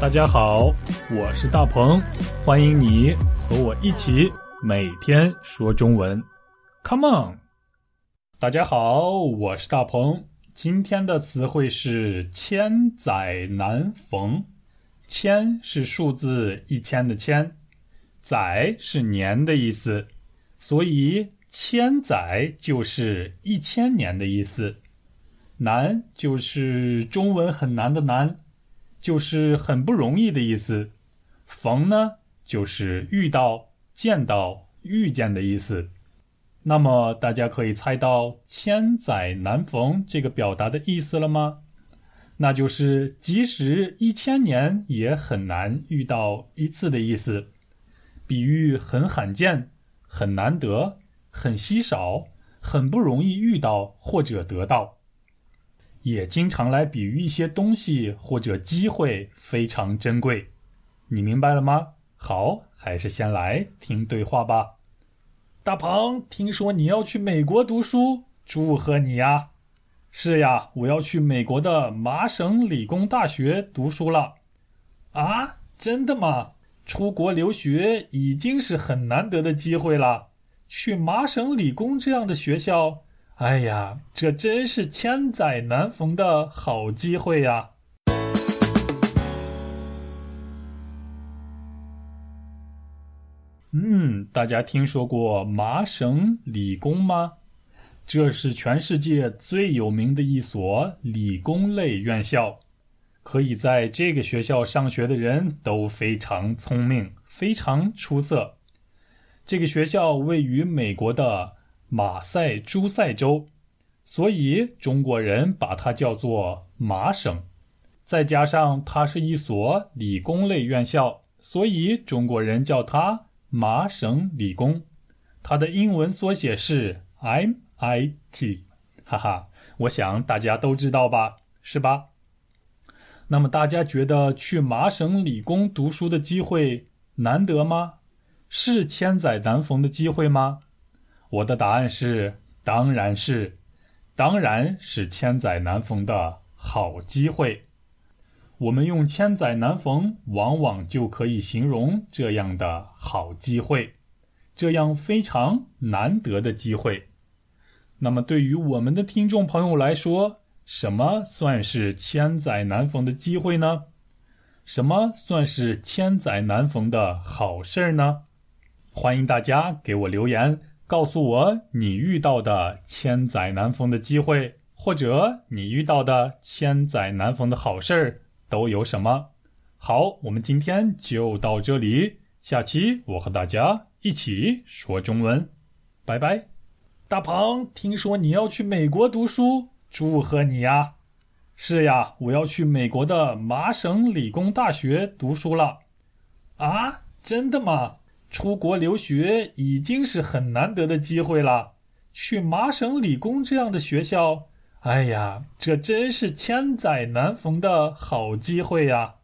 大家好，我是大鹏，欢迎你和我一起每天说中文，Come on！大家好，我是大鹏，今天的词汇是千载难逢。千是数字一千的千，载是年的意思，所以千载就是一千年的意思。难就是中文很难的难。就是很不容易的意思，逢呢就是遇到、见到、遇见的意思。那么大家可以猜到“千载难逢”这个表达的意思了吗？那就是即使一千年也很难遇到一次的意思，比喻很罕见、很难得、很稀少、很不容易遇到或者得到。也经常来比喻一些东西或者机会非常珍贵，你明白了吗？好，还是先来听对话吧。大鹏，听说你要去美国读书，祝贺你呀！是呀，我要去美国的麻省理工大学读书了。啊，真的吗？出国留学已经是很难得的机会了，去麻省理工这样的学校。哎呀，这真是千载难逢的好机会呀！嗯，大家听说过麻省理工吗？这是全世界最有名的一所理工类院校，可以在这个学校上学的人都非常聪明，非常出色。这个学校位于美国的。马赛诸塞州，所以中国人把它叫做麻省。再加上它是一所理工类院校，所以中国人叫它麻省理工。它的英文缩写是 MIT，哈哈，我想大家都知道吧，是吧？那么大家觉得去麻省理工读书的机会难得吗？是千载难逢的机会吗？我的答案是，当然是，当然是千载难逢的好机会。我们用“千载难逢”往往就可以形容这样的好机会，这样非常难得的机会。那么，对于我们的听众朋友来说，什么算是千载难逢的机会呢？什么算是千载难逢的好事儿呢？欢迎大家给我留言。告诉我你遇到的千载难逢的机会，或者你遇到的千载难逢的好事儿都有什么？好，我们今天就到这里，下期我和大家一起说中文，拜拜。大鹏，听说你要去美国读书，祝贺你呀！是呀，我要去美国的麻省理工大学读书了。啊，真的吗？出国留学已经是很难得的机会了，去麻省理工这样的学校，哎呀，这真是千载难逢的好机会呀！